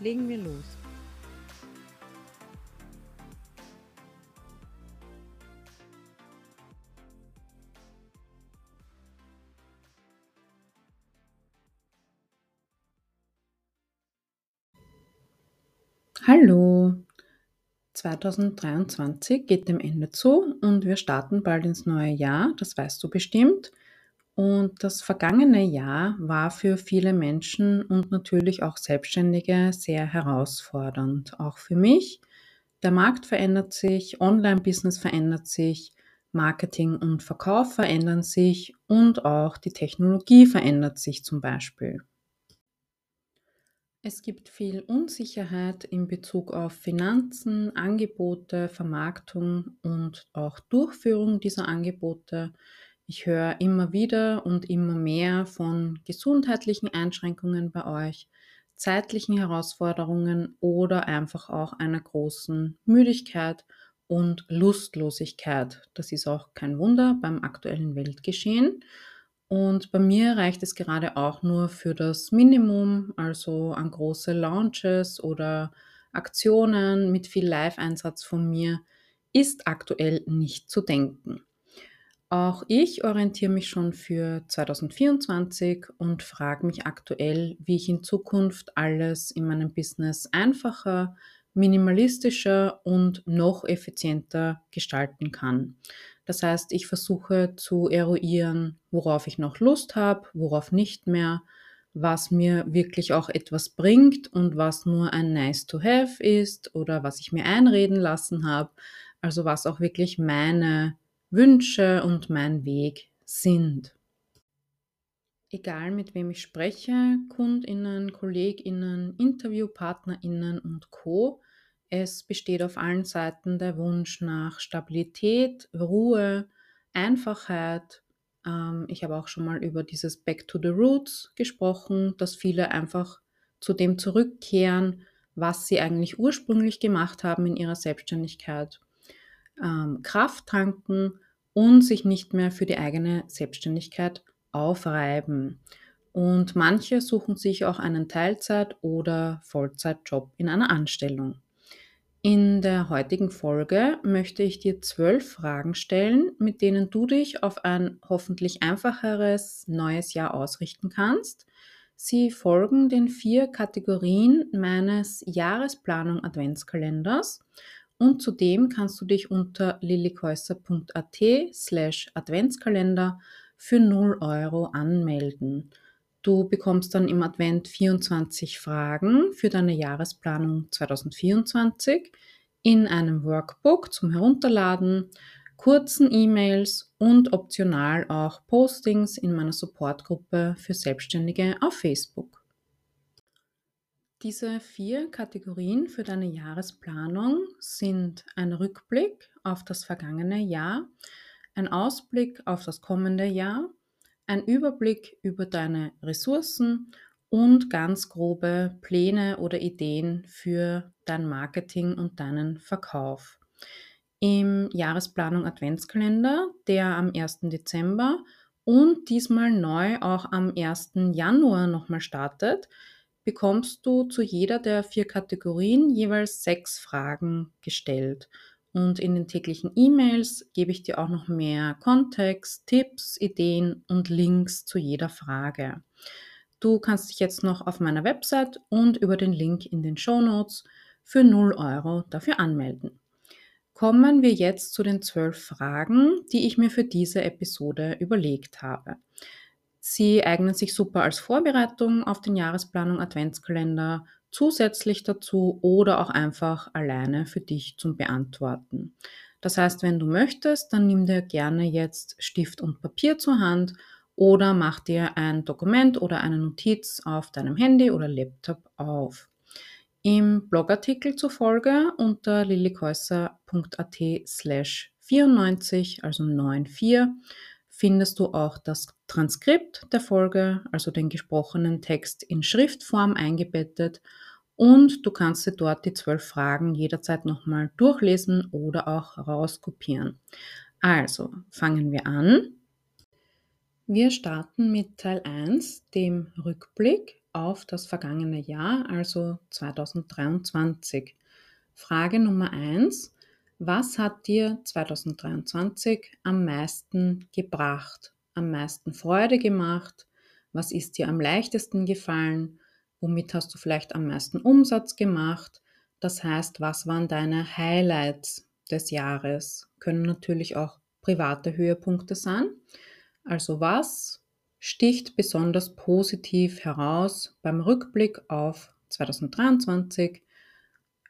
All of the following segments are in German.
Legen wir los. Hallo, 2023 geht dem Ende zu und wir starten bald ins neue Jahr, das weißt du bestimmt. Und das vergangene Jahr war für viele Menschen und natürlich auch Selbstständige sehr herausfordernd, auch für mich. Der Markt verändert sich, Online-Business verändert sich, Marketing und Verkauf verändern sich und auch die Technologie verändert sich zum Beispiel. Es gibt viel Unsicherheit in Bezug auf Finanzen, Angebote, Vermarktung und auch Durchführung dieser Angebote. Ich höre immer wieder und immer mehr von gesundheitlichen Einschränkungen bei euch, zeitlichen Herausforderungen oder einfach auch einer großen Müdigkeit und Lustlosigkeit. Das ist auch kein Wunder beim aktuellen Weltgeschehen. Und bei mir reicht es gerade auch nur für das Minimum, also an große Launches oder Aktionen mit viel Live-Einsatz von mir, ist aktuell nicht zu denken. Auch ich orientiere mich schon für 2024 und frage mich aktuell, wie ich in Zukunft alles in meinem Business einfacher, minimalistischer und noch effizienter gestalten kann. Das heißt, ich versuche zu eruieren, worauf ich noch Lust habe, worauf nicht mehr, was mir wirklich auch etwas bringt und was nur ein Nice to Have ist oder was ich mir einreden lassen habe. Also was auch wirklich meine Wünsche und mein Weg sind. Egal mit wem ich spreche, Kundinnen, Kolleginnen, Interviewpartnerinnen und Co, es besteht auf allen Seiten der Wunsch nach Stabilität, Ruhe, Einfachheit. Ähm, ich habe auch schon mal über dieses Back to the Roots gesprochen, dass viele einfach zu dem zurückkehren, was sie eigentlich ursprünglich gemacht haben in ihrer Selbstständigkeit ähm, Kraft tanken und sich nicht mehr für die eigene Selbstständigkeit aufreiben. Und manche suchen sich auch einen Teilzeit- oder Vollzeitjob in einer Anstellung. In der heutigen Folge möchte ich dir zwölf Fragen stellen, mit denen du dich auf ein hoffentlich einfacheres neues Jahr ausrichten kannst. Sie folgen den vier Kategorien meines Jahresplanung Adventskalenders und zudem kannst du dich unter lillikäusser.at slash Adventskalender für 0 Euro anmelden. Du bekommst dann im Advent 24 Fragen für deine Jahresplanung 2024 in einem Workbook zum Herunterladen, kurzen E-Mails und optional auch Postings in meiner Supportgruppe für Selbstständige auf Facebook. Diese vier Kategorien für deine Jahresplanung sind ein Rückblick auf das vergangene Jahr, ein Ausblick auf das kommende Jahr, ein Überblick über deine Ressourcen und ganz grobe Pläne oder Ideen für dein Marketing und deinen Verkauf. Im Jahresplanung Adventskalender, der am 1. Dezember und diesmal neu auch am 1. Januar nochmal startet, bekommst du zu jeder der vier Kategorien jeweils sechs Fragen gestellt. Und in den täglichen E-Mails gebe ich dir auch noch mehr Kontext, Tipps, Ideen und Links zu jeder Frage. Du kannst dich jetzt noch auf meiner Website und über den Link in den Show Notes für 0 Euro dafür anmelden. Kommen wir jetzt zu den zwölf Fragen, die ich mir für diese Episode überlegt habe. Sie eignen sich super als Vorbereitung auf den Jahresplanung Adventskalender, zusätzlich dazu oder auch einfach alleine für dich zum Beantworten. Das heißt, wenn du möchtest, dann nimm dir gerne jetzt Stift und Papier zur Hand oder mach dir ein Dokument oder eine Notiz auf deinem Handy oder Laptop auf. im Blogartikel zufolge unter lillikäusser.at slash 94, also 94, findest du auch das Transkript der Folge, also den gesprochenen Text in Schriftform eingebettet und du kannst dir dort die zwölf Fragen jederzeit nochmal durchlesen oder auch rauskopieren. Also, fangen wir an. Wir starten mit Teil 1, dem Rückblick auf das vergangene Jahr, also 2023. Frage Nummer 1. Was hat dir 2023 am meisten gebracht, am meisten Freude gemacht? Was ist dir am leichtesten gefallen? Womit hast du vielleicht am meisten Umsatz gemacht? Das heißt, was waren deine Highlights des Jahres? Können natürlich auch private Höhepunkte sein. Also was sticht besonders positiv heraus beim Rückblick auf 2023?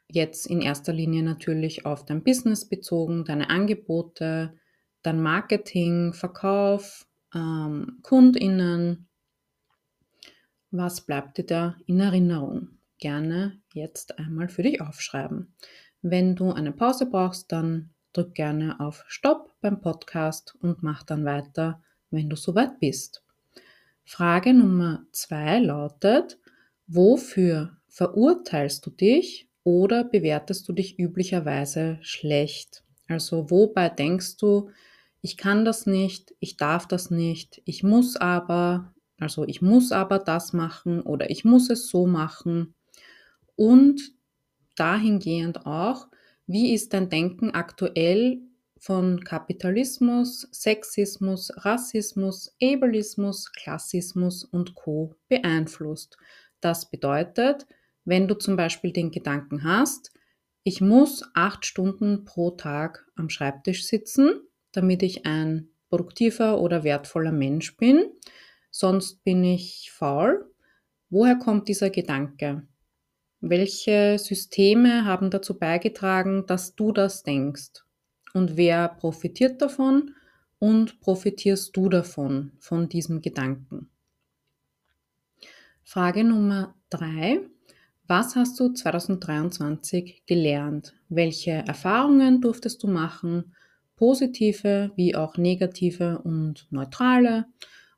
Jetzt in erster Linie natürlich auf dein Business bezogen, deine Angebote, dein Marketing, Verkauf, ähm, KundInnen. Was bleibt dir da in Erinnerung? Gerne jetzt einmal für dich aufschreiben. Wenn du eine Pause brauchst, dann drück gerne auf Stopp beim Podcast und mach dann weiter, wenn du soweit bist. Frage Nummer zwei lautet, wofür verurteilst du dich oder bewertest du dich üblicherweise schlecht? Also wobei denkst du, ich kann das nicht, ich darf das nicht, ich muss aber, also ich muss aber das machen oder ich muss es so machen. Und dahingehend auch, wie ist dein Denken aktuell von Kapitalismus, Sexismus, Rassismus, Ableismus, Klassismus und Co beeinflusst? Das bedeutet, wenn du zum Beispiel den Gedanken hast, ich muss acht Stunden pro Tag am Schreibtisch sitzen, damit ich ein produktiver oder wertvoller Mensch bin, sonst bin ich faul. Woher kommt dieser Gedanke? Welche Systeme haben dazu beigetragen, dass du das denkst? Und wer profitiert davon und profitierst du davon, von diesem Gedanken? Frage Nummer drei. Was hast du 2023 gelernt? Welche Erfahrungen durftest du machen? Positive wie auch negative und neutrale?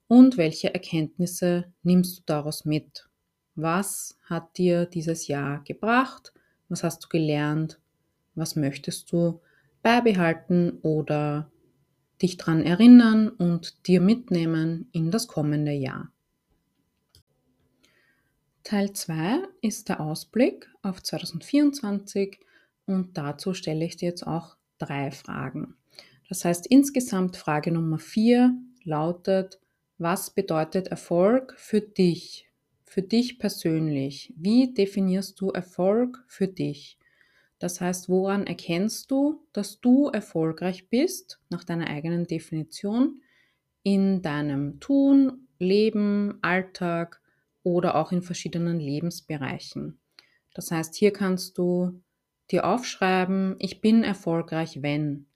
Und welche Erkenntnisse nimmst du daraus mit? Was hat dir dieses Jahr gebracht? Was hast du gelernt? Was möchtest du beibehalten oder dich daran erinnern und dir mitnehmen in das kommende Jahr? Teil 2 ist der Ausblick auf 2024 und dazu stelle ich dir jetzt auch drei Fragen. Das heißt, insgesamt Frage Nummer 4 lautet, was bedeutet Erfolg für dich? Für dich persönlich. Wie definierst du Erfolg für dich? Das heißt, woran erkennst du, dass du erfolgreich bist, nach deiner eigenen Definition, in deinem Tun, Leben, Alltag, oder auch in verschiedenen Lebensbereichen. Das heißt, hier kannst du dir aufschreiben, ich bin erfolgreich, wenn.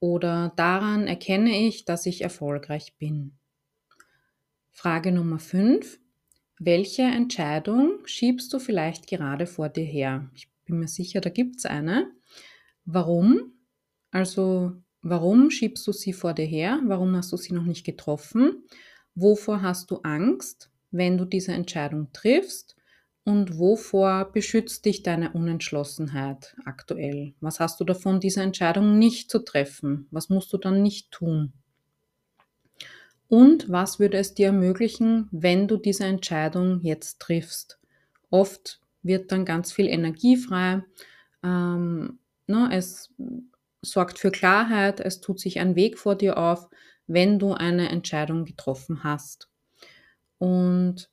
Oder daran erkenne ich, dass ich erfolgreich bin. Frage Nummer 5. Welche Entscheidung schiebst du vielleicht gerade vor dir her? Ich bin mir sicher, da gibt es eine. Warum? Also, warum schiebst du sie vor dir her? Warum hast du sie noch nicht getroffen? Wovor hast du Angst? Wenn du diese Entscheidung triffst und wovor beschützt dich deine Unentschlossenheit aktuell? Was hast du davon, diese Entscheidung nicht zu treffen? Was musst du dann nicht tun? Und was würde es dir ermöglichen, wenn du diese Entscheidung jetzt triffst? Oft wird dann ganz viel Energie frei. Ähm, ne, es sorgt für Klarheit, es tut sich ein Weg vor dir auf, wenn du eine Entscheidung getroffen hast. Und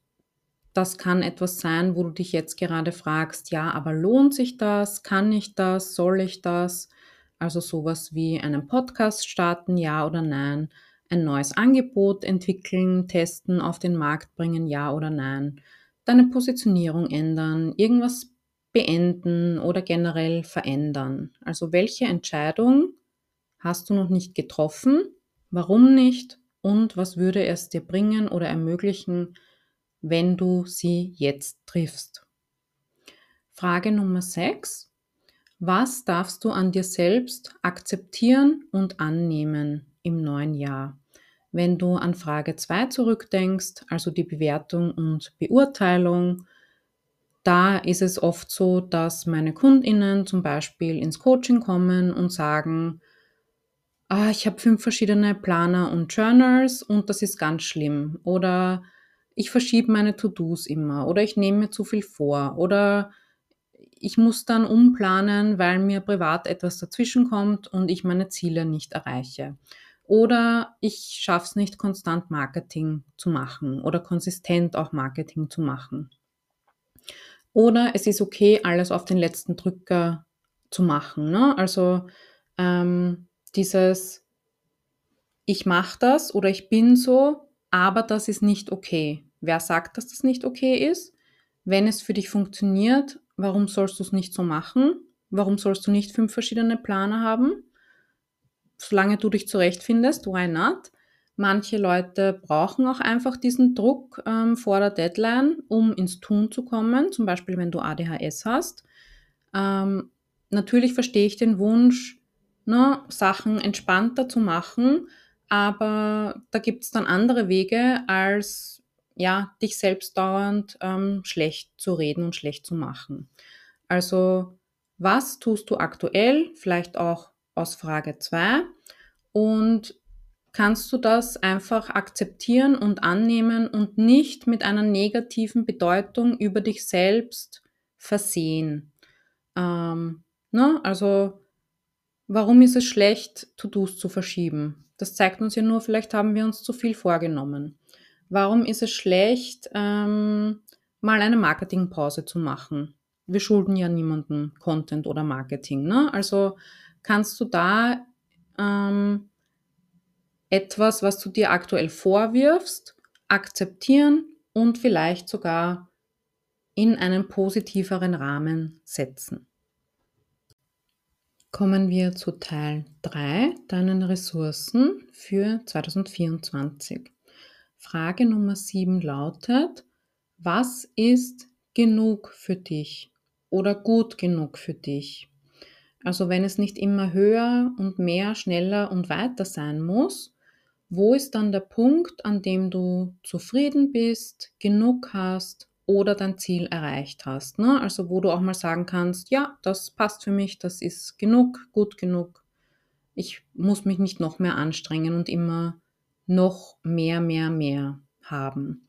das kann etwas sein, wo du dich jetzt gerade fragst, ja, aber lohnt sich das? Kann ich das? Soll ich das? Also sowas wie einen Podcast starten, ja oder nein? Ein neues Angebot entwickeln, testen, auf den Markt bringen, ja oder nein? Deine Positionierung ändern, irgendwas beenden oder generell verändern. Also welche Entscheidung hast du noch nicht getroffen? Warum nicht? Und was würde es dir bringen oder ermöglichen, wenn du sie jetzt triffst. Frage Nummer 6. Was darfst du an dir selbst akzeptieren und annehmen im neuen Jahr? Wenn du an Frage 2 zurückdenkst, also die Bewertung und Beurteilung, da ist es oft so, dass meine Kundinnen zum Beispiel ins Coaching kommen und sagen, ah, ich habe fünf verschiedene Planer und Journals und das ist ganz schlimm. Oder ich verschiebe meine To-Dos immer oder ich nehme mir zu viel vor oder ich muss dann umplanen, weil mir privat etwas dazwischen kommt und ich meine Ziele nicht erreiche. Oder ich schaffe es nicht, konstant Marketing zu machen oder konsistent auch Marketing zu machen. Oder es ist okay, alles auf den letzten Drücker zu machen. Ne? Also ähm, dieses, ich mache das oder ich bin so, aber das ist nicht okay. Wer sagt, dass das nicht okay ist? Wenn es für dich funktioniert, warum sollst du es nicht so machen? Warum sollst du nicht fünf verschiedene Planer haben? solange du dich zurechtfindest, why not? Manche Leute brauchen auch einfach diesen Druck ähm, vor der Deadline, um ins Tun zu kommen, zum Beispiel wenn du ADHS hast. Ähm, natürlich verstehe ich den Wunsch, ne, Sachen entspannter zu machen, aber da gibt es dann andere Wege, als ja, dich selbst dauernd ähm, schlecht zu reden und schlecht zu machen. Also, was tust du aktuell, vielleicht auch aus Frage 2 und kannst du das einfach akzeptieren und annehmen und nicht mit einer negativen Bedeutung über dich selbst versehen. Ähm, ne? Also warum ist es schlecht, To-Dos zu verschieben? Das zeigt uns ja nur, vielleicht haben wir uns zu viel vorgenommen. Warum ist es schlecht, ähm, mal eine Marketingpause zu machen? Wir schulden ja niemanden Content oder Marketing. Ne? Also kannst du da ähm, etwas, was du dir aktuell vorwirfst, akzeptieren und vielleicht sogar in einen positiveren Rahmen setzen. Kommen wir zu Teil 3, deinen Ressourcen für 2024. Frage Nummer 7 lautet, was ist genug für dich oder gut genug für dich? Also wenn es nicht immer höher und mehr, schneller und weiter sein muss, wo ist dann der Punkt, an dem du zufrieden bist, genug hast oder dein Ziel erreicht hast? Ne? Also wo du auch mal sagen kannst, ja, das passt für mich, das ist genug, gut genug. Ich muss mich nicht noch mehr anstrengen und immer noch mehr, mehr, mehr haben.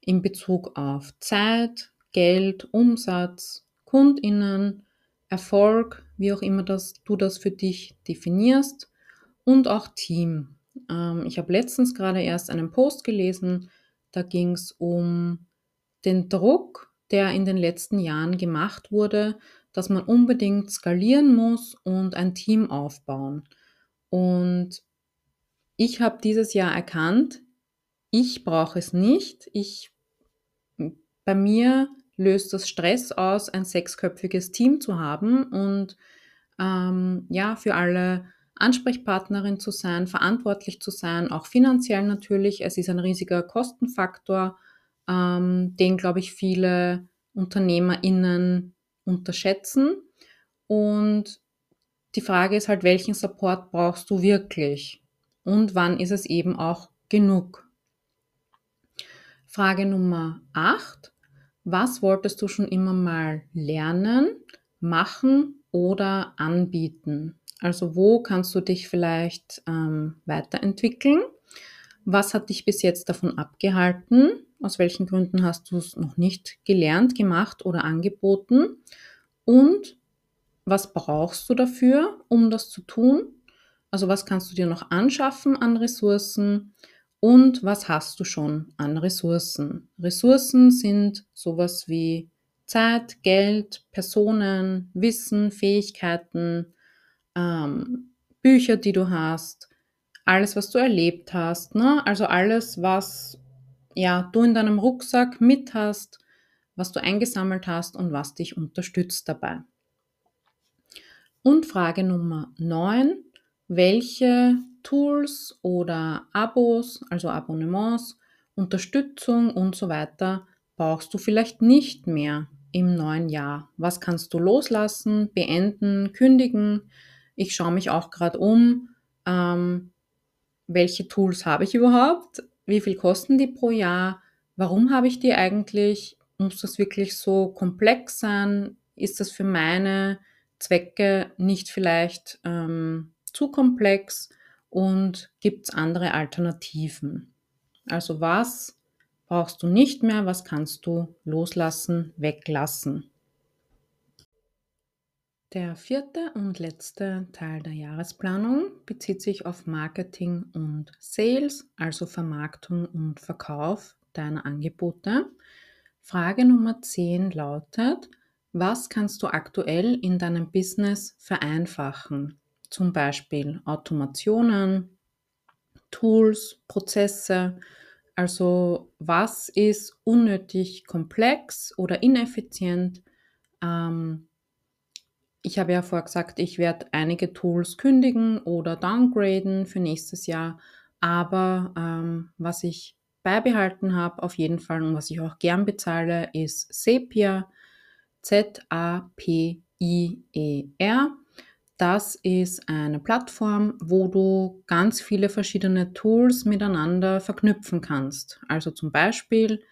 In Bezug auf Zeit, Geld, Umsatz, Kundinnen, Erfolg, wie auch immer das, du das für dich definierst und auch Team. Ähm, ich habe letztens gerade erst einen Post gelesen, da ging es um den Druck, der in den letzten Jahren gemacht wurde, dass man unbedingt skalieren muss und ein Team aufbauen. Und ich habe dieses Jahr erkannt, ich brauche es nicht. Ich, bei mir löst das Stress aus, ein sechsköpfiges Team zu haben und ähm, ja, für alle Ansprechpartnerin zu sein, verantwortlich zu sein, auch finanziell natürlich. Es ist ein riesiger Kostenfaktor, ähm, den, glaube ich, viele UnternehmerInnen unterschätzen. Und die Frage ist halt, welchen Support brauchst du wirklich? Und wann ist es eben auch genug? Frage Nummer 8. Was wolltest du schon immer mal lernen, machen oder anbieten? Also wo kannst du dich vielleicht ähm, weiterentwickeln? Was hat dich bis jetzt davon abgehalten? Aus welchen Gründen hast du es noch nicht gelernt, gemacht oder angeboten? Und was brauchst du dafür, um das zu tun? Also was kannst du dir noch anschaffen an Ressourcen? Und was hast du schon an Ressourcen? Ressourcen sind sowas wie Zeit, Geld, Personen, Wissen, Fähigkeiten, ähm, Bücher, die du hast, alles, was du erlebt hast. Ne? Also alles, was ja, du in deinem Rucksack mit hast, was du eingesammelt hast und was dich unterstützt dabei. Und Frage Nummer 9. Welche Tools oder Abos, also Abonnements, Unterstützung und so weiter brauchst du vielleicht nicht mehr im neuen Jahr? Was kannst du loslassen, beenden, kündigen? Ich schaue mich auch gerade um. Ähm, welche Tools habe ich überhaupt? Wie viel kosten die pro Jahr? Warum habe ich die eigentlich? Muss das wirklich so komplex sein? Ist das für meine Zwecke nicht vielleicht ähm, zu komplex? Und gibt es andere Alternativen? Also was brauchst du nicht mehr, was kannst du loslassen, weglassen? Der vierte und letzte Teil der Jahresplanung bezieht sich auf Marketing und Sales, also Vermarktung und Verkauf deiner Angebote. Frage Nummer 10 lautet, was kannst du aktuell in deinem Business vereinfachen? Zum Beispiel Automationen, Tools, Prozesse. Also was ist unnötig komplex oder ineffizient? Ähm, ich habe ja vorher gesagt, ich werde einige Tools kündigen oder downgraden für nächstes Jahr. Aber ähm, was ich beibehalten habe, auf jeden Fall und was ich auch gern bezahle, ist Zapier. Z-A-P-I-E-R. Das ist eine Plattform, wo du ganz viele verschiedene Tools miteinander verknüpfen kannst. Also zum Beispiel,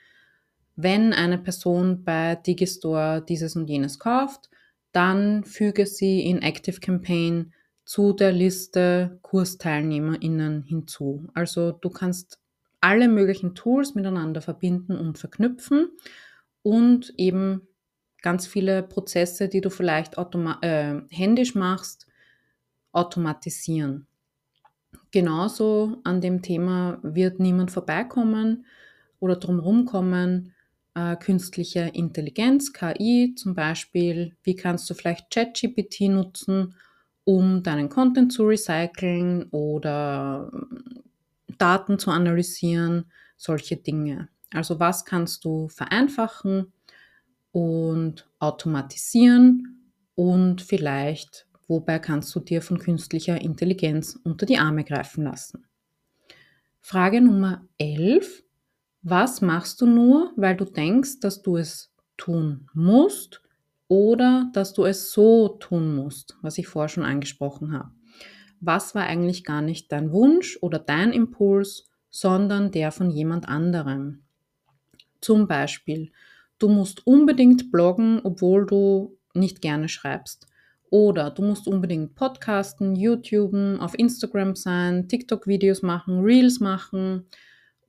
wenn eine Person bei Digistore dieses und jenes kauft, dann füge sie in Active Campaign zu der Liste KursteilnehmerInnen hinzu. Also du kannst alle möglichen Tools miteinander verbinden und verknüpfen und eben ganz viele Prozesse, die du vielleicht äh, händisch machst, automatisieren. Genauso an dem Thema wird niemand vorbeikommen oder drumherum kommen, äh, künstliche Intelligenz, KI zum Beispiel. Wie kannst du vielleicht ChatGPT nutzen, um deinen Content zu recyceln oder ähm, Daten zu analysieren, solche Dinge. Also was kannst du vereinfachen und automatisieren und vielleicht, wobei kannst du dir von künstlicher Intelligenz unter die Arme greifen lassen. Frage Nummer 11. Was machst du nur, weil du denkst, dass du es tun musst oder dass du es so tun musst, was ich vorher schon angesprochen habe? Was war eigentlich gar nicht dein Wunsch oder dein Impuls, sondern der von jemand anderem? Zum Beispiel, du musst unbedingt bloggen, obwohl du nicht gerne schreibst. Oder du musst unbedingt podcasten, YouTuben, auf Instagram sein, TikTok-Videos machen, Reels machen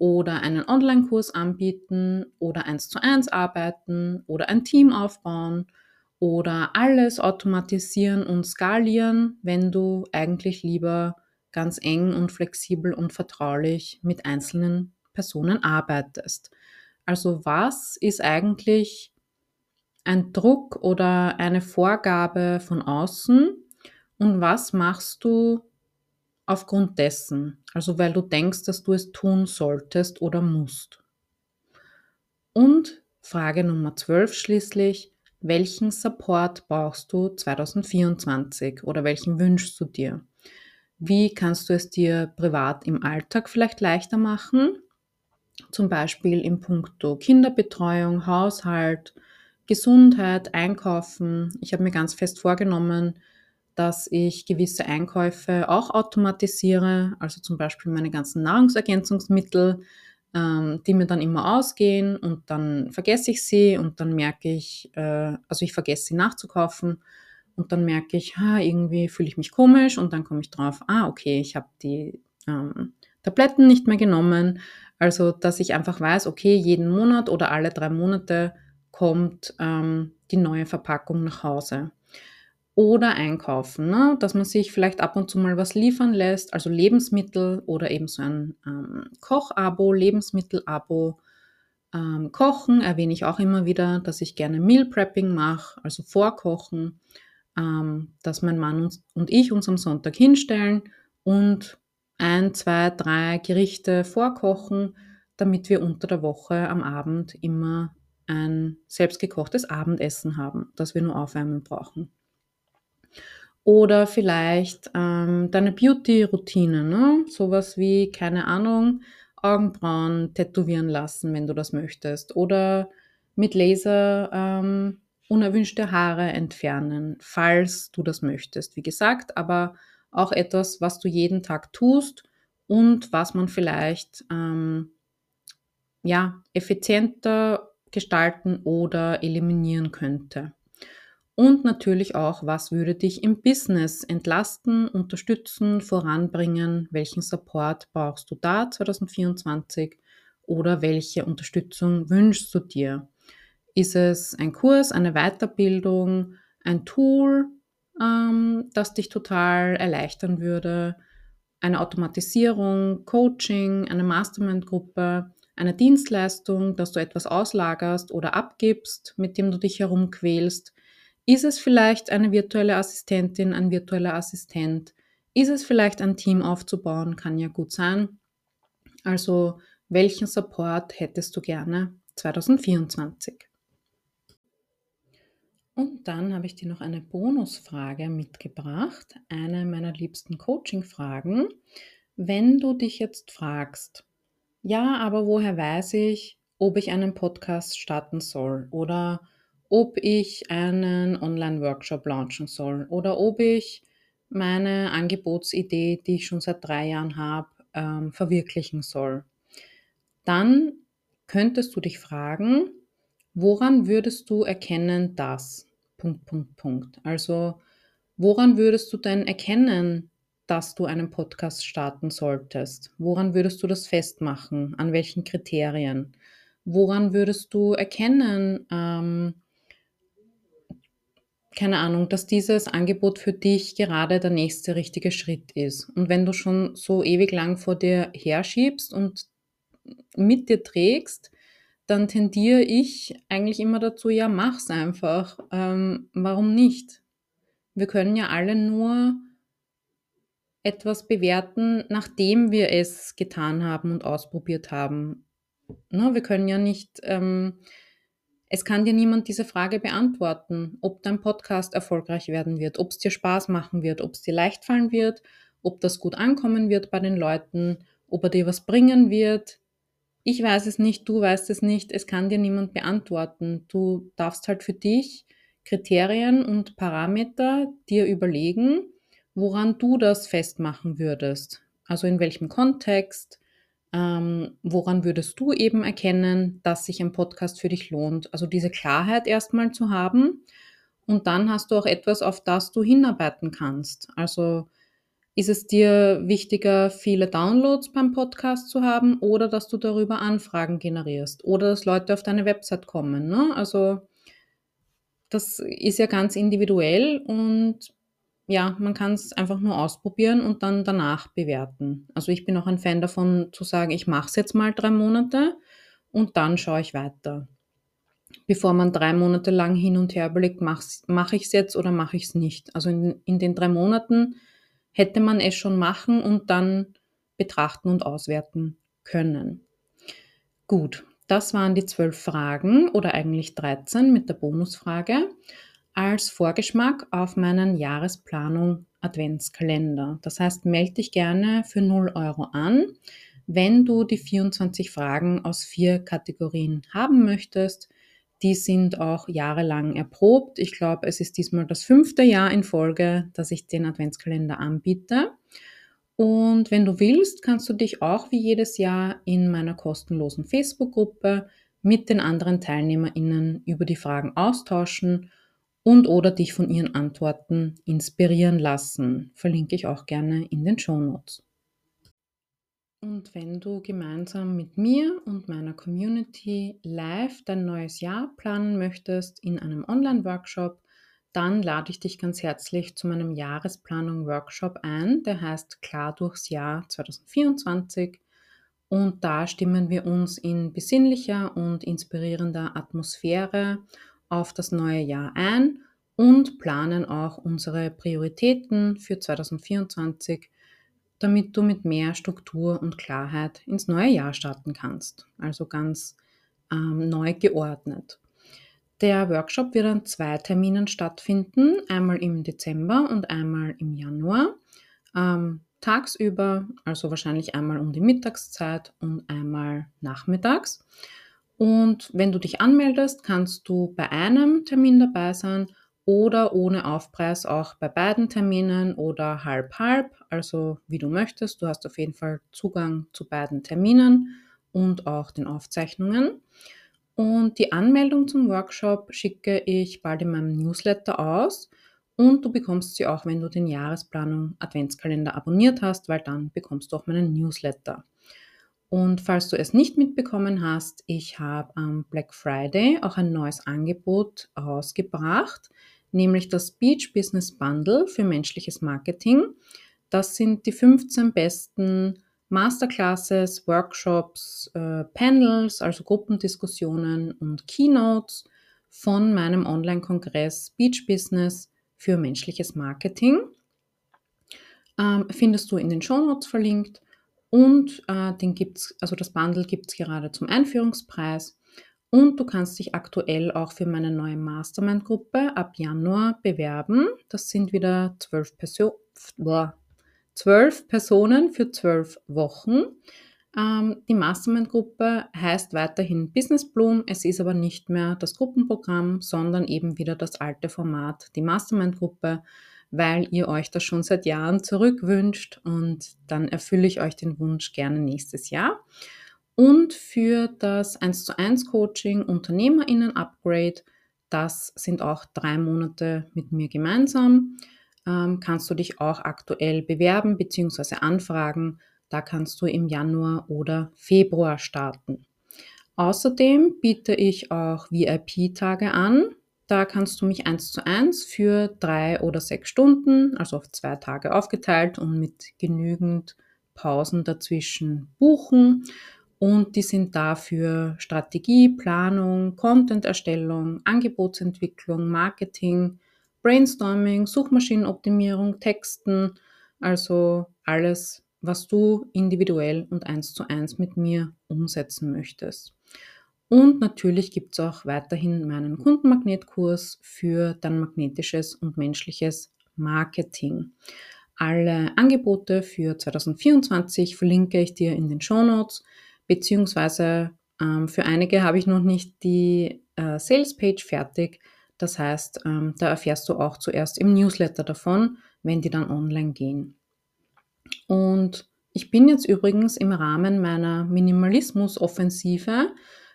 oder einen Online-Kurs anbieten oder eins zu eins arbeiten oder ein Team aufbauen oder alles automatisieren und skalieren, wenn du eigentlich lieber ganz eng und flexibel und vertraulich mit einzelnen Personen arbeitest. Also was ist eigentlich ein Druck oder eine Vorgabe von außen und was machst du aufgrund dessen, also weil du denkst, dass du es tun solltest oder musst. Und Frage Nummer 12 schließlich, welchen Support brauchst du 2024 oder welchen wünschst du dir? Wie kannst du es dir privat im Alltag vielleicht leichter machen? Zum Beispiel im Punkto Kinderbetreuung, Haushalt, Gesundheit, Einkaufen. Ich habe mir ganz fest vorgenommen, dass ich gewisse Einkäufe auch automatisiere, also zum Beispiel meine ganzen Nahrungsergänzungsmittel, ähm, die mir dann immer ausgehen und dann vergesse ich sie und dann merke ich, äh, also ich vergesse sie nachzukaufen und dann merke ich, ha, irgendwie fühle ich mich komisch und dann komme ich drauf, ah, okay, ich habe die ähm, Tabletten nicht mehr genommen. Also, dass ich einfach weiß, okay, jeden Monat oder alle drei Monate kommt ähm, die neue Verpackung nach Hause oder einkaufen, ne? dass man sich vielleicht ab und zu mal was liefern lässt, also Lebensmittel oder eben so ein ähm, Kochabo, Lebensmittelabo. Ähm, Kochen erwähne ich auch immer wieder, dass ich gerne Meal Prepping mache, also Vorkochen, ähm, dass mein Mann uns, und ich uns am Sonntag hinstellen und ein, zwei, drei Gerichte vorkochen, damit wir unter der Woche am Abend immer ein selbstgekochtes Abendessen haben, das wir nur aufwärmen brauchen. Oder vielleicht ähm, deine Beauty-Routine, ne? Sowas wie, keine Ahnung, Augenbrauen tätowieren lassen, wenn du das möchtest. Oder mit Laser ähm, unerwünschte Haare entfernen, falls du das möchtest. Wie gesagt, aber auch etwas, was du jeden Tag tust und was man vielleicht ähm, ja, effizienter gestalten oder eliminieren könnte. Und natürlich auch, was würde dich im Business entlasten, unterstützen, voranbringen? Welchen Support brauchst du da 2024? Oder welche Unterstützung wünschst du dir? Ist es ein Kurs, eine Weiterbildung, ein Tool, ähm, das dich total erleichtern würde? Eine Automatisierung, Coaching, eine Mastermind-Gruppe, eine Dienstleistung, dass du etwas auslagerst oder abgibst, mit dem du dich herumquälst? Ist es vielleicht eine virtuelle Assistentin, ein virtueller Assistent? Ist es vielleicht ein Team aufzubauen? Kann ja gut sein. Also, welchen Support hättest du gerne 2024? Und dann habe ich dir noch eine Bonusfrage mitgebracht, eine meiner liebsten Coaching-Fragen. Wenn du dich jetzt fragst, ja, aber woher weiß ich, ob ich einen Podcast starten soll oder ob ich einen Online-Workshop launchen soll oder ob ich meine Angebotsidee, die ich schon seit drei Jahren habe, ähm, verwirklichen soll. Dann könntest du dich fragen, woran würdest du erkennen, dass? Punkt, Punkt, Punkt. Also, woran würdest du denn erkennen, dass du einen Podcast starten solltest? Woran würdest du das festmachen? An welchen Kriterien? Woran würdest du erkennen, ähm, keine Ahnung, dass dieses Angebot für dich gerade der nächste richtige Schritt ist. Und wenn du schon so ewig lang vor dir herschiebst und mit dir trägst, dann tendiere ich eigentlich immer dazu, ja, mach's einfach. Ähm, warum nicht? Wir können ja alle nur etwas bewerten, nachdem wir es getan haben und ausprobiert haben. Ne, wir können ja nicht ähm, es kann dir niemand diese Frage beantworten, ob dein Podcast erfolgreich werden wird, ob es dir Spaß machen wird, ob es dir leicht fallen wird, ob das gut ankommen wird bei den Leuten, ob er dir was bringen wird. Ich weiß es nicht, du weißt es nicht, es kann dir niemand beantworten. Du darfst halt für dich Kriterien und Parameter dir überlegen, woran du das festmachen würdest. Also in welchem Kontext, ähm, woran würdest du eben erkennen, dass sich ein Podcast für dich lohnt? Also diese Klarheit erstmal zu haben. Und dann hast du auch etwas, auf das du hinarbeiten kannst. Also ist es dir wichtiger, viele Downloads beim Podcast zu haben oder dass du darüber Anfragen generierst oder dass Leute auf deine Website kommen? Ne? Also das ist ja ganz individuell und ja, man kann es einfach nur ausprobieren und dann danach bewerten. Also ich bin auch ein Fan davon zu sagen, ich mache es jetzt mal drei Monate und dann schaue ich weiter. Bevor man drei Monate lang hin und her überlegt, mache ich es jetzt oder mache ich es nicht. Also in, in den drei Monaten hätte man es schon machen und dann betrachten und auswerten können. Gut, das waren die zwölf Fragen oder eigentlich 13 mit der Bonusfrage als Vorgeschmack auf meinen Jahresplanung Adventskalender. Das heißt, melde dich gerne für 0 Euro an, wenn du die 24 Fragen aus vier Kategorien haben möchtest. Die sind auch jahrelang erprobt. Ich glaube, es ist diesmal das fünfte Jahr in Folge, dass ich den Adventskalender anbiete. Und wenn du willst, kannst du dich auch wie jedes Jahr in meiner kostenlosen Facebook-Gruppe mit den anderen TeilnehmerInnen über die Fragen austauschen und oder dich von ihren Antworten inspirieren lassen. Verlinke ich auch gerne in den Show Notes. Und wenn du gemeinsam mit mir und meiner Community live dein neues Jahr planen möchtest in einem Online-Workshop, dann lade ich dich ganz herzlich zu meinem Jahresplanung-Workshop ein. Der heißt Klar durchs Jahr 2024. Und da stimmen wir uns in besinnlicher und inspirierender Atmosphäre auf das neue Jahr ein und planen auch unsere Prioritäten für 2024, damit du mit mehr Struktur und Klarheit ins neue Jahr starten kannst. Also ganz ähm, neu geordnet. Der Workshop wird an zwei Terminen stattfinden, einmal im Dezember und einmal im Januar. Ähm, tagsüber, also wahrscheinlich einmal um die Mittagszeit und einmal nachmittags. Und wenn du dich anmeldest, kannst du bei einem Termin dabei sein oder ohne Aufpreis auch bei beiden Terminen oder halb-halb, also wie du möchtest. Du hast auf jeden Fall Zugang zu beiden Terminen und auch den Aufzeichnungen. Und die Anmeldung zum Workshop schicke ich bald in meinem Newsletter aus. Und du bekommst sie auch, wenn du den Jahresplanung Adventskalender abonniert hast, weil dann bekommst du auch meinen Newsletter. Und falls du es nicht mitbekommen hast, ich habe am Black Friday auch ein neues Angebot rausgebracht, nämlich das Beach Business Bundle für menschliches Marketing. Das sind die 15 besten Masterclasses, Workshops, äh, Panels, also Gruppendiskussionen und Keynotes von meinem Online-Kongress Beach Business für menschliches Marketing. Ähm, findest du in den Show Notes verlinkt und äh, den gibt's, also das Bundle gibt es gerade zum Einführungspreis. Und du kannst dich aktuell auch für meine neue Mastermind-Gruppe ab Januar bewerben. Das sind wieder zwölf, Perso Personen für zwölf Wochen. Ähm, die Mastermind-Gruppe heißt weiterhin Business Bloom. Es ist aber nicht mehr das Gruppenprogramm, sondern eben wieder das alte Format, die Mastermind-Gruppe, weil ihr euch das schon seit Jahren zurückwünscht und dann erfülle ich euch den Wunsch gerne nächstes Jahr. Und für das 1 zu 1 Coaching UnternehmerInnen Upgrade, das sind auch drei Monate mit mir gemeinsam ähm, kannst du dich auch aktuell bewerben bzw. anfragen. Da kannst du im Januar oder Februar starten. Außerdem biete ich auch VIP-Tage an. Da kannst du mich eins zu eins für drei oder sechs Stunden, also auf zwei Tage aufgeteilt und mit genügend Pausen dazwischen buchen. Und die sind dafür Strategie, Planung, Content-Erstellung, Angebotsentwicklung, Marketing, Brainstorming, Suchmaschinenoptimierung, Texten, also alles, was du individuell und eins zu eins mit mir umsetzen möchtest. Und natürlich gibt es auch weiterhin meinen Kundenmagnetkurs für dein magnetisches und menschliches Marketing. Alle Angebote für 2024 verlinke ich dir in den Show Notes, beziehungsweise ähm, für einige habe ich noch nicht die äh, Sales Page fertig. Das heißt, ähm, da erfährst du auch zuerst im Newsletter davon, wenn die dann online gehen. Und ich bin jetzt übrigens im Rahmen meiner Minimalismus-Offensive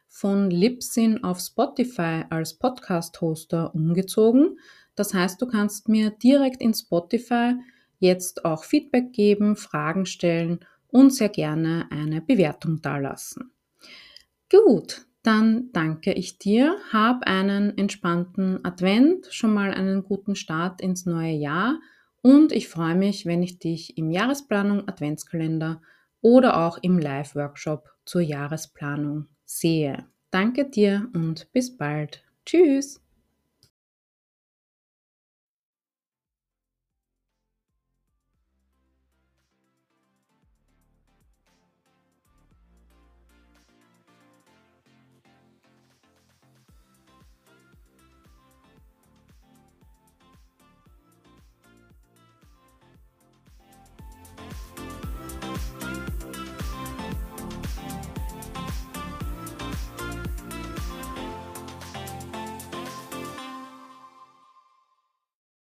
von Libsyn auf Spotify als Podcast-Hoster umgezogen. Das heißt, du kannst mir direkt in Spotify jetzt auch Feedback geben, Fragen stellen und sehr gerne eine Bewertung dalassen. Gut, dann danke ich dir, hab einen entspannten Advent, schon mal einen guten Start ins neue Jahr und ich freue mich, wenn ich dich im Jahresplanung Adventskalender oder auch im Live-Workshop zur Jahresplanung sehe. Danke dir und bis bald. Tschüss!